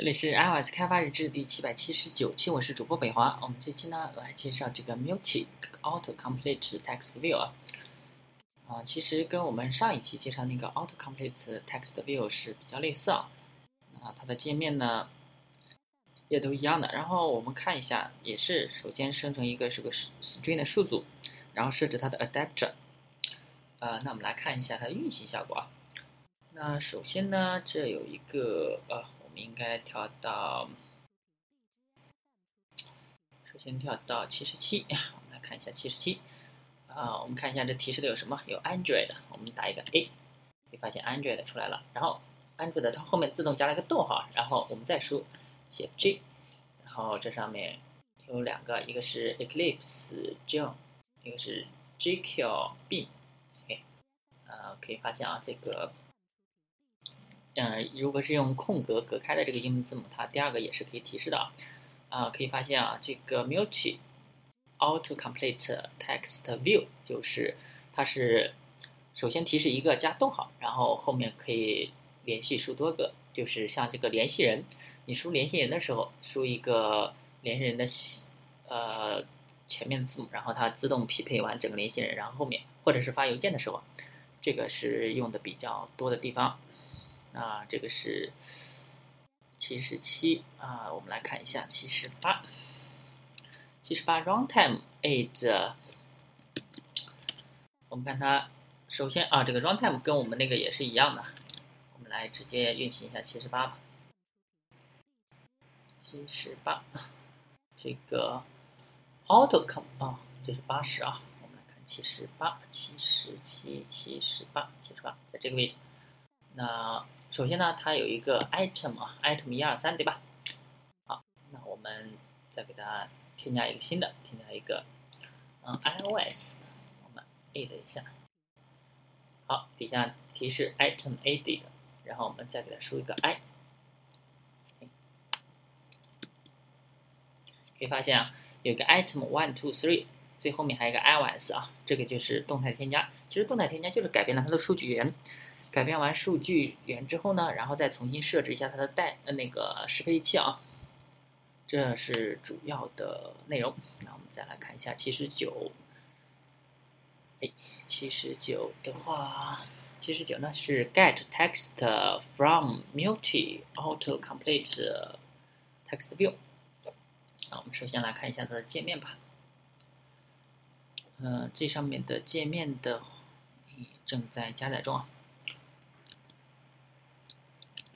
这里是 iOS 开发日志第七百七十九期，我是主播北华。我们这期呢来介绍这个 Multi Auto Complete Text View 啊，啊，其实跟我们上一期介绍那个 Auto Complete Text View 是比较类似啊。啊，它的界面呢也都一样的。然后我们看一下，也是首先生成一个是个 string 的数组，然后设置它的 adapter。呃，那我们来看一下它的运行效果啊。那首先呢，这有一个呃。我们应该跳到，首先跳到七十七，我们来看一下七十七。啊，我们看一下这提示的有什么？有 Android，我们打一个 A，你发现 Android 出来了。然后 Android 它后面自动加了一个逗号，然后我们再输写 J，然后这上面有两个，一个是 Eclipse John，一个是 JQ B。OK，呃，可以发现啊，这个。嗯，如果是用空格隔开的这个英文字母，它第二个也是可以提示的啊。啊，可以发现啊，这个 multi auto complete text view 就是它是首先提示一个加逗号，然后后面可以连续输多个，就是像这个联系人，你输联系人的时候输一个联系人的呃前面的字母，然后它自动匹配完整个联系人，然后后面或者是发邮件的时候，这个是用的比较多的地方。那这个是七十七啊，我们来看一下七十八。七十八 runtime age，我们看它，首先啊，这个 runtime 跟我们那个也是一样的，我们来直接运行一下七十八吧。七十八，这个 auto com 啊，这是八十啊，我们来看七十八、七十七、七十八、七十八，在这个位置。那首先呢，它有一个 item 啊，item 一二三，对吧？好，那我们再给它添加一个新的，添加一个嗯 iOS，我们 add 一下。好，底下提示 item added，然后我们再给它输一个 i。可以发现啊，有个 item one two three，最后面还有一个 iOS 啊，这个就是动态添加。其实动态添加就是改变了它的数据源。改变完数据源之后呢，然后再重新设置一下它的代呃那个适配器啊，这是主要的内容。那我们再来看一下七十九，哎，七十九的话，七十九呢是 get text from multi auto complete text view。那我们首先来看一下它的界面吧。嗯，这上面的界面的正在加载中啊。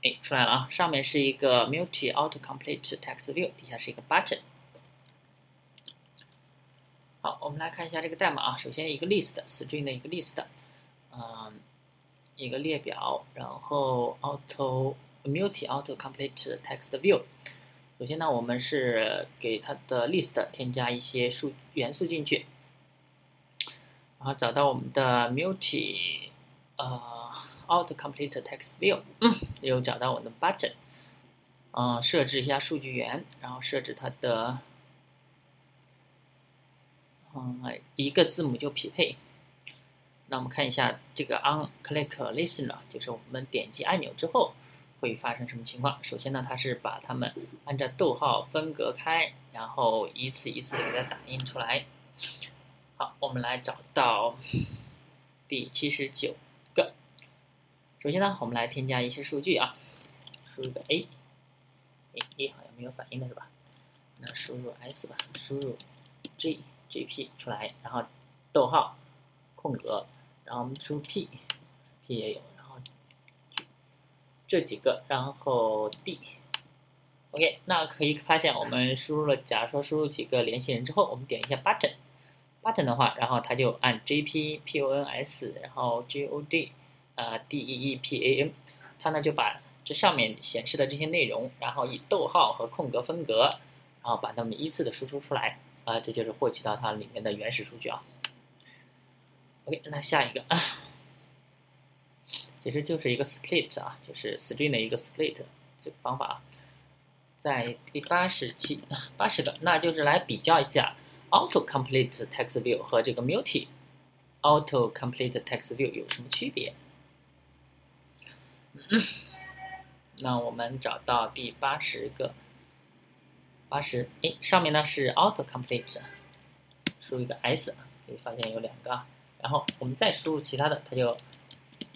哎，出来了啊！上面是一个 Multi Auto Complete Text View，底下是一个 Button。好，我们来看一下这个代码啊。首先一个 List，String 的一个 List，嗯，一个列表，然后 Auto Multi Auto Complete Text View。首先呢，我们是给它的 List 添加一些数元素进去，然后找到我们的 Multi，呃。Auto Complete Text View，又找到我的 Button，嗯，设置一下数据源，然后设置它的，嗯，一个字母就匹配。那我们看一下这个 On Click Listener，就是我们点击按钮之后会发生什么情况。首先呢，它是把它们按照逗号分隔开，然后一次一次给它打印出来。好，我们来找到第七十九个。首先呢，我们来添加一些数据啊，输入个 A，哎，A 好像没有反应的是吧？那输入 S 吧，输入 J J P 出来，然后逗号空格，然后我们输入 P，P 也有，然后这几个，然后 D，OK，那可以发现我们输入了，假如说输入几个联系人之后，我们点一下 Button，Button 的话，然后它就按 J P P O N S，然后 J O D。呃，D E E P A N，它呢就把这上面显示的这些内容，然后以逗号和空格分隔，然后把它们依次的输出出来，啊，这就是获取到它里面的原始数据啊。OK，那下一个，其实就是一个 split 啊，就是 string 的一个 split 这个方法啊，在第八十七八十个，那就是来比较一下 auto complete text view 和这个 multi auto complete text view 有什么区别。那我们找到第八十个，八十，哎，上面呢是 auto complete，输一个 s，可以发现有两个，然后我们再输入其他的，它就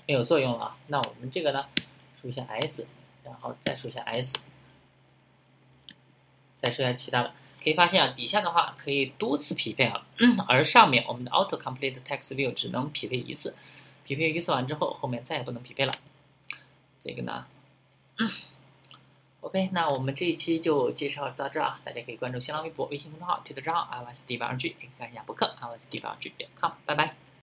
没有作用了。啊。那我们这个呢，输一下 s，然后再输一下 s，再输一下其他的，可以发现啊，底下的话可以多次匹配啊，而上面我们的 auto complete text view 只能匹配一次，匹配一次完之后，后面再也不能匹配了。这个呢？OK，那我们这一期就介绍到这啊，大家可以关注新浪微博、微信公众号、推特账号 iOS 第八 G，也可以看一下博客 iOS 第八 G 点 com，拜拜。